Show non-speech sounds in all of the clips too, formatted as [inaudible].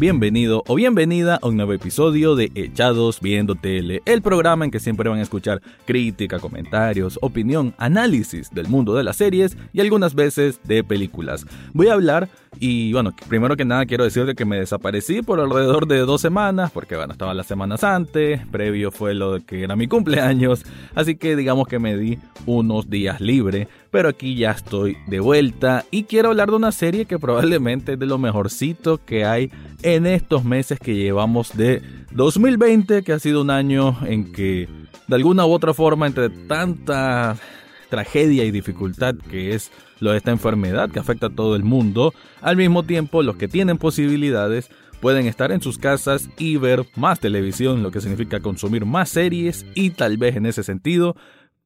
Bienvenido o bienvenida a un nuevo episodio de Echados Viendo Tele, el programa en que siempre van a escuchar crítica, comentarios, opinión, análisis del mundo de las series y algunas veces de películas. Voy a hablar y bueno, primero que nada quiero decirte que me desaparecí por alrededor de dos semanas, porque bueno, estaba las semanas antes, previo fue lo que era mi cumpleaños, así que digamos que me di unos días libre, pero aquí ya estoy de vuelta y quiero hablar de una serie que probablemente es de lo mejorcito que hay en estos meses que llevamos de 2020, que ha sido un año en que de alguna u otra forma entre tanta tragedia y dificultad que es lo de esta enfermedad que afecta a todo el mundo, al mismo tiempo los que tienen posibilidades pueden estar en sus casas y ver más televisión, lo que significa consumir más series y tal vez en ese sentido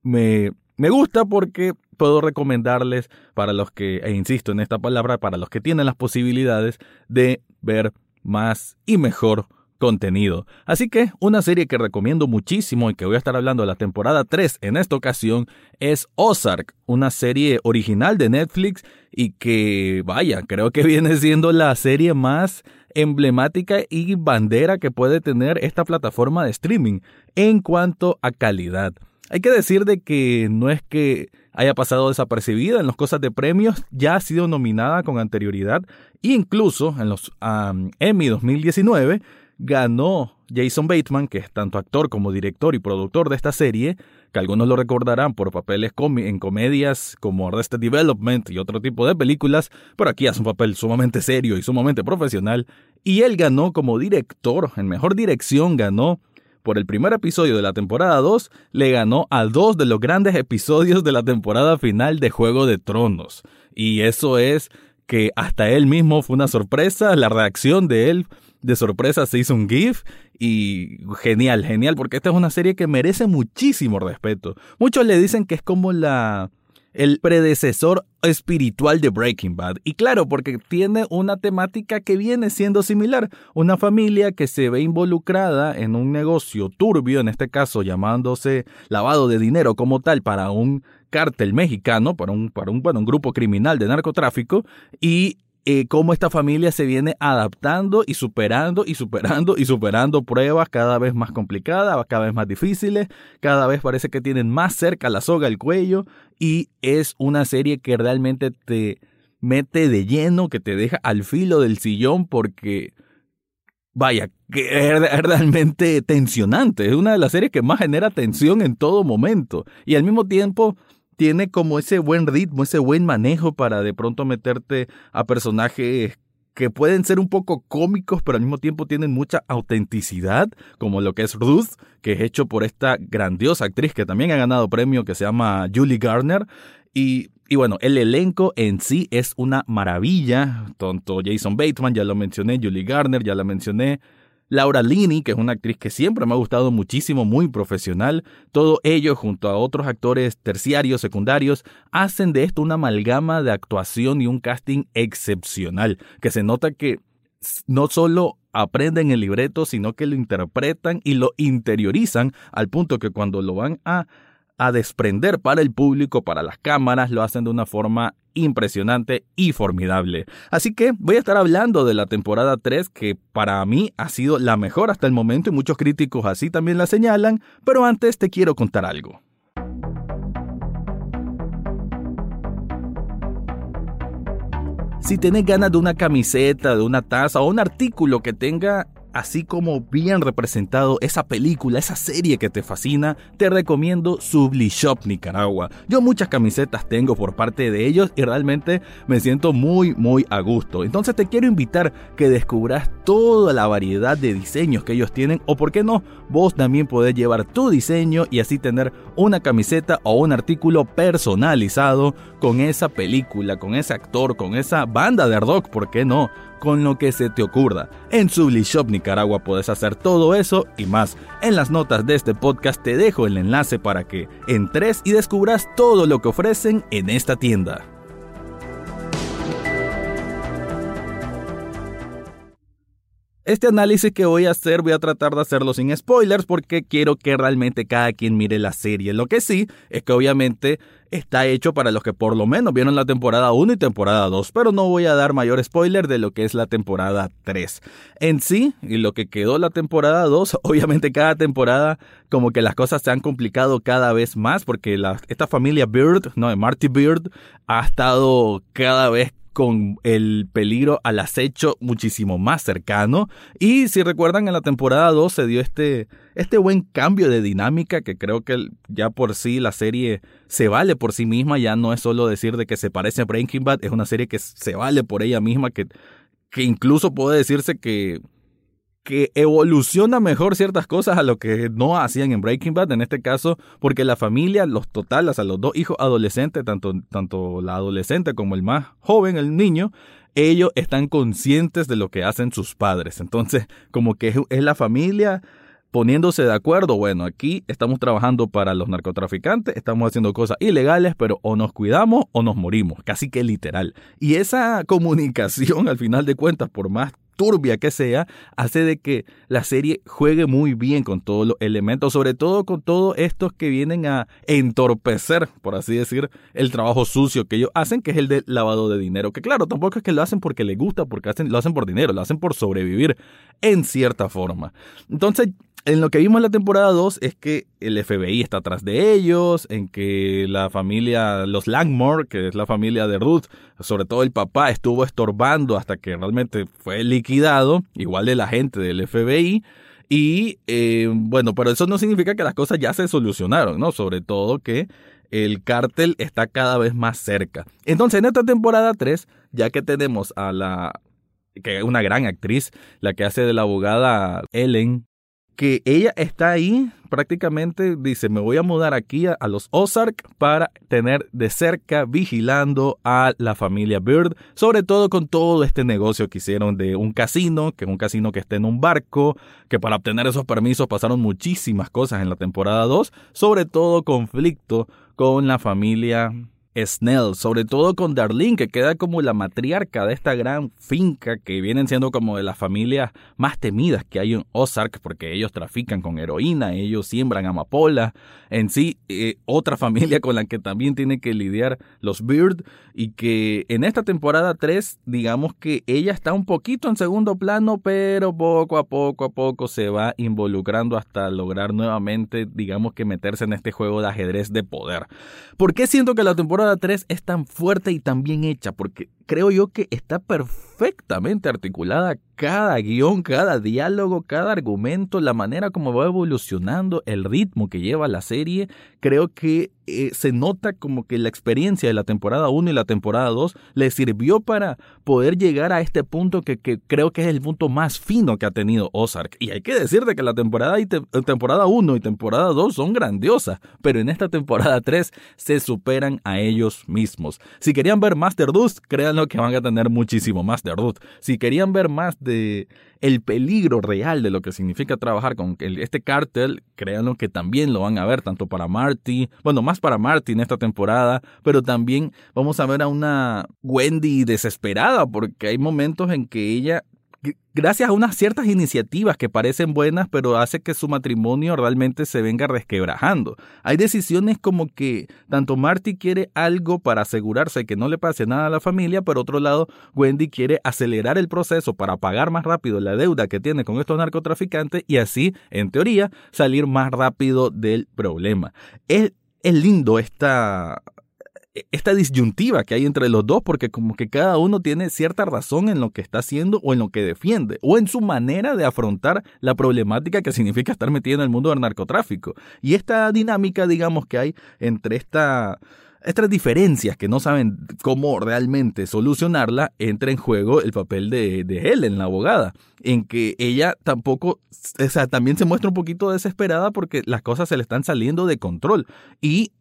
me, me gusta porque puedo recomendarles para los que, e insisto en esta palabra, para los que tienen las posibilidades de ver más y mejor contenido. Así que una serie que recomiendo muchísimo y que voy a estar hablando de la temporada 3 en esta ocasión es Ozark, una serie original de Netflix y que, vaya, creo que viene siendo la serie más emblemática y bandera que puede tener esta plataforma de streaming en cuanto a calidad. Hay que decir de que no es que haya pasado desapercibida en las cosas de premios, ya ha sido nominada con anterioridad, incluso en los Emmy 2019 ganó Jason Bateman, que es tanto actor como director y productor de esta serie, que algunos lo recordarán por papeles en comedias como Arrested Development y otro tipo de películas, pero aquí hace un papel sumamente serio y sumamente profesional, y él ganó como director, en mejor dirección ganó por el primer episodio de la temporada 2, le ganó a dos de los grandes episodios de la temporada final de Juego de Tronos. Y eso es que hasta él mismo fue una sorpresa, la reacción de él de sorpresa se hizo un GIF y genial, genial, porque esta es una serie que merece muchísimo respeto. Muchos le dicen que es como la el predecesor espiritual de Breaking Bad. Y claro, porque tiene una temática que viene siendo similar. Una familia que se ve involucrada en un negocio turbio, en este caso llamándose lavado de dinero como tal para un cártel mexicano, para un, para un, bueno, un grupo criminal de narcotráfico, y eh, cómo esta familia se viene adaptando y superando y superando y superando pruebas cada vez más complicadas, cada vez más difíciles, cada vez parece que tienen más cerca la soga al cuello y es una serie que realmente te mete de lleno, que te deja al filo del sillón porque vaya, que es realmente tensionante, es una de las series que más genera tensión en todo momento. Y al mismo tiempo tiene como ese buen ritmo, ese buen manejo para de pronto meterte a personajes que pueden ser un poco cómicos, pero al mismo tiempo tienen mucha autenticidad, como lo que es Ruth, que es hecho por esta grandiosa actriz que también ha ganado premio, que se llama Julie Garner. Y, y bueno, el elenco en sí es una maravilla. Tonto Jason Bateman, ya lo mencioné, Julie Garner, ya la mencioné. Laura Linney, que es una actriz que siempre me ha gustado muchísimo, muy profesional, todo ello junto a otros actores terciarios, secundarios, hacen de esto una amalgama de actuación y un casting excepcional, que se nota que no solo aprenden el libreto, sino que lo interpretan y lo interiorizan al punto que cuando lo van a a desprender para el público, para las cámaras, lo hacen de una forma impresionante y formidable. Así que voy a estar hablando de la temporada 3 que para mí ha sido la mejor hasta el momento y muchos críticos así también la señalan, pero antes te quiero contar algo. Si tenés ganas de una camiseta, de una taza o un artículo que tenga así como bien representado esa película, esa serie que te fascina, te recomiendo Sublishop Nicaragua. Yo muchas camisetas tengo por parte de ellos y realmente me siento muy muy a gusto. Entonces te quiero invitar que descubras toda la variedad de diseños que ellos tienen o por qué no, vos también podés llevar tu diseño y así tener una camiseta o un artículo personalizado con esa película, con ese actor, con esa banda de rock, ¿por qué no? Con lo que se te ocurra. En Sublishop Nicaragua puedes hacer todo eso y más. En las notas de este podcast te dejo el enlace para que entres y descubras todo lo que ofrecen en esta tienda. Este análisis que voy a hacer voy a tratar de hacerlo sin spoilers porque quiero que realmente cada quien mire la serie. Lo que sí es que obviamente está hecho para los que por lo menos vieron la temporada 1 y temporada 2, pero no voy a dar mayor spoiler de lo que es la temporada 3. En sí, y lo que quedó la temporada 2, [laughs] obviamente cada temporada como que las cosas se han complicado cada vez más porque esta familia Beard, no, Marty Beard, ha estado cada vez con el peligro al acecho muchísimo más cercano. Y si recuerdan, en la temporada 2 se dio este, este buen cambio de dinámica que creo que ya por sí la serie se vale por sí misma. Ya no es solo decir de que se parece a Breaking Bad, es una serie que se vale por ella misma, que, que incluso puede decirse que que evoluciona mejor ciertas cosas a lo que no hacían en Breaking Bad, en este caso, porque la familia, los totales, o sea, los dos hijos adolescentes, tanto, tanto la adolescente como el más joven, el niño, ellos están conscientes de lo que hacen sus padres. Entonces, como que es, la familia poniéndose de acuerdo, bueno, aquí estamos trabajando para los narcotraficantes, estamos haciendo cosas ilegales, pero o nos cuidamos o nos morimos, casi que literal. Y esa comunicación, al final de cuentas, por más turbia que sea, hace de que la serie juegue muy bien con todos los elementos, sobre todo con todos estos que vienen a entorpecer, por así decir, el trabajo sucio que ellos hacen, que es el de lavado de dinero. Que claro, tampoco es que lo hacen porque les gusta, porque lo hacen por dinero, lo hacen por sobrevivir en cierta forma. Entonces, en lo que vimos en la temporada 2 es que el FBI está atrás de ellos, en que la familia, los Langmore, que es la familia de Ruth, sobre todo el papá, estuvo estorbando hasta que realmente fue liquidado, igual de la gente del FBI. Y eh, bueno, pero eso no significa que las cosas ya se solucionaron, ¿no? Sobre todo que el cártel está cada vez más cerca. Entonces, en esta temporada 3, ya que tenemos a la que es una gran actriz, la que hace de la abogada Ellen que ella está ahí prácticamente, dice, me voy a mudar aquí a, los Ozark para tener de cerca vigilando a la familia Bird, sobre todo con todo este negocio que hicieron de un casino, que es un casino que está en un barco, que para obtener esos permisos pasaron muchísimas cosas en la temporada 2, sobre todo conflicto con la familia Snell, sobre todo con Darlene, que queda como la matriarca de esta gran finca que vienen siendo como de las familias más temidas que hay en Ozark, porque ellos trafican con heroína, ellos siembran amapola, en sí, eh, otra [laughs] familia con la que también tiene que lidiar los Beard, y que en esta temporada 3, digamos que ella está un poquito en segundo plano, pero poco a poco a poco se va involucrando hasta lograr nuevamente, digamos que meterse en este juego de ajedrez de poder. ¿Por qué siento que la temporada 3 es tan fuerte y tan bien hecha, porque creo yo que está perfectamente articulada cada guion, cada diálogo, cada argumento, la manera como va evolucionando, el ritmo que lleva la serie, creo que eh, se nota como que la experiencia de la temporada 1 y la temporada 2 le sirvió para poder llegar a este punto que, creo que es el punto más fino que ha tenido Ozark. Y hay que decirte que la temporada, y temporada 1 y temporada 2 son grandiosas, pero en esta temporada 3 se superan a ellos mismos. Si querían ver Master Dust, créanlo que van a tener muchísimo más de Ruth. Si querían ver más de el peligro real de lo que significa trabajar con este cártel, créanlo que también lo van a ver, tanto para Marty, bueno, más para Marty en esta temporada, pero también vamos a ver a una Wendy desesperada, porque hay momentos en que ella gracias a unas ciertas iniciativas que parecen buenas, pero hace que su matrimonio realmente se venga resquebrajando. Hay decisiones como que tanto Marty quiere algo para asegurarse que no le pase nada a la familia, pero otro lado Wendy quiere acelerar el proceso para pagar más rápido la deuda que tiene con estos narcotraficantes y así, en teoría, salir más rápido del problema. Es, es lindo esta, esta disyuntiva que hay entre los dos, porque como que cada uno tiene cierta razón en lo que está haciendo o en lo que defiende, o en su manera de afrontar la problemática que significa estar metido en el mundo del narcotráfico. Y esta dinámica, digamos, que hay entre esta, estas diferencias que no saben cómo realmente solucionarla, entra en juego el papel de, de Helen, la abogada, en que ella tampoco, o sea, también se muestra un poquito desesperada porque las cosas se le están saliendo de control. Y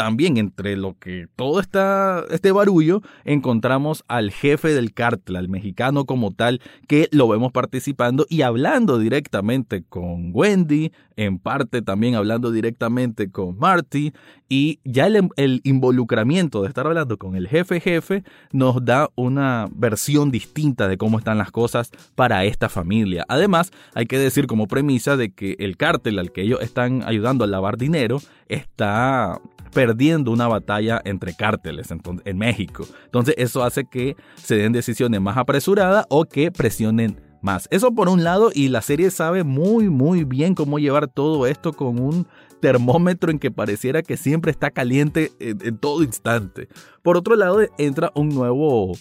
también entre lo que todo está, este barullo, encontramos al jefe del cártel, al mexicano como tal, que lo vemos participando y hablando directamente con Wendy, en parte también hablando directamente con Marty, y ya el, el involucramiento de estar hablando con el jefe jefe nos da una versión distinta de cómo están las cosas para esta familia. Además, hay que decir como premisa de que el cártel al que ellos están ayudando a lavar dinero está perdiendo una batalla entre cárteles en, México. Entonces eso hace que se den decisiones más apresuradas o que presionen más. Eso por un lado y la serie sabe muy muy bien cómo llevar todo esto con un termómetro en que pareciera que siempre está caliente en todo instante. Por otro lado entra un nuevo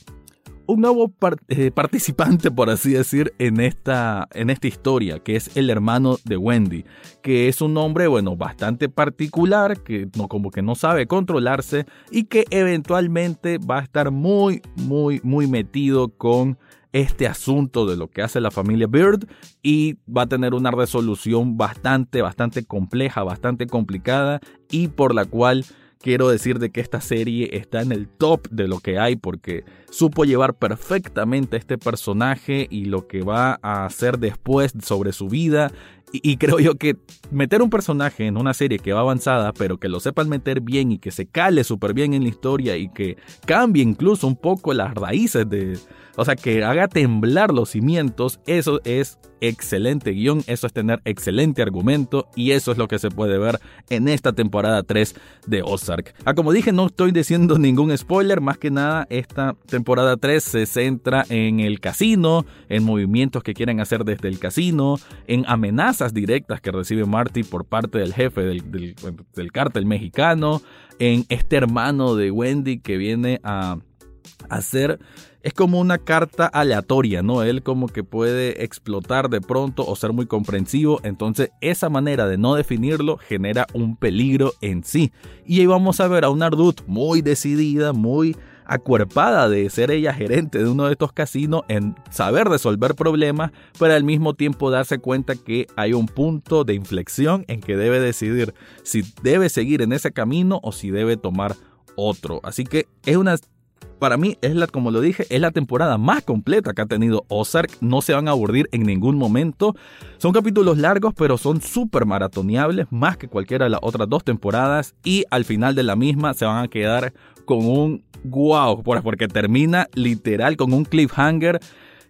un nuevo eh, participante, por así decir, en esta, en esta historia, que es el hermano de Wendy, que es un hombre, bueno, bastante particular, que no, como que no sabe controlarse y que eventualmente va a estar muy, muy, muy metido con este asunto de lo que hace la familia Bird y va a tener una resolución bastante, bastante compleja, bastante complicada y por la cual quiero decir de que esta serie está en el top de lo que hay porque supo llevar perfectamente a este personaje y lo que va a hacer después sobre su vida. Y, creo yo que meter un personaje en una serie que va avanzada, pero que lo sepan meter bien y que se cale súper bien en la historia y que cambie incluso un poco las raíces de, o sea, que haga temblar los cimientos, eso es excelente guion, eso es tener excelente argumento y eso es lo que se puede ver en esta temporada 3 de Ozark. Ah, como dije, no estoy diciendo [laughs] ningún spoiler, más que nada esta temporada 3 se centra en el casino, en movimientos que quieren hacer desde el casino, en amenazas directas que recibe Marty por parte del jefe del, del, cártel mexicano, en este hermano de Wendy que viene a hacer es como una carta aleatoria, ¿no? Él como que puede explotar de pronto o ser muy comprensivo, entonces esa manera de no definirlo genera un peligro en sí. Y ahí vamos a ver a una Ardut muy decidida, muy acuerpada de ser ella gerente de uno de estos casinos en saber resolver problemas, pero al mismo tiempo darse cuenta que hay un punto de inflexión en que debe decidir si debe seguir en ese camino o si debe tomar otro. Así que es una para mí es la, como lo dije, es la temporada más completa que ha tenido Ozark. No se van a aburrir en ningún momento. Son capítulos largos, pero son súper maratoneables, más que cualquiera de las otras dos temporadas. Y al final de la misma se van a quedar con un wow, porque termina literal con un cliffhanger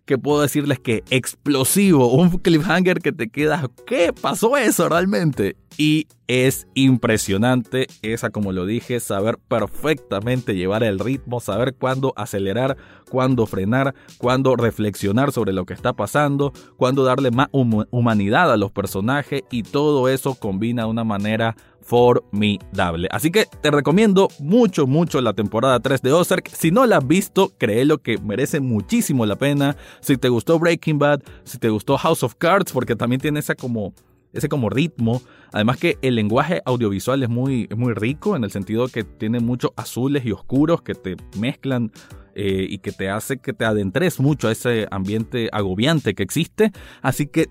que puedo decirles que explosivo, un cliffhanger que te queda, ¿qué pasó eso realmente? Y es impresionante esa, como lo dije, saber perfectamente llevar el ritmo, saber cuándo acelerar, cuándo frenar, cuándo reflexionar sobre lo que está pasando, cuándo darle más humanidad a los personajes y todo eso combina de una manera formidable. Así que te recomiendo mucho, mucho la temporada 3 de Ozark. Si no la has visto, créelo que merece muchísimo la pena. Si te gustó Breaking Bad, si te gustó House of Cards, porque también tiene esa como ese como ritmo. Además que el lenguaje audiovisual es muy, muy rico en el sentido que tiene muchos azules y oscuros que te mezclan eh, y que te hace que te adentres mucho a ese ambiente agobiante que existe. Así que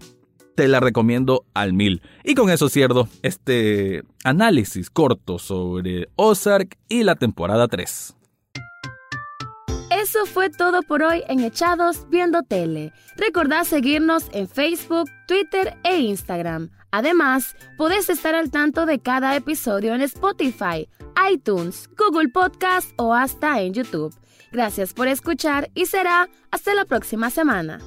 te la recomiendo al mil. Y con eso cierro este análisis corto sobre Ozark y la temporada 3. Eso fue todo por hoy en Echados Viendo Tele. Recordad seguirnos en Facebook, Twitter e Instagram. Además, podés estar al tanto de cada episodio en Spotify, iTunes, Google Podcast o hasta en YouTube. Gracias por escuchar y será hasta la próxima semana.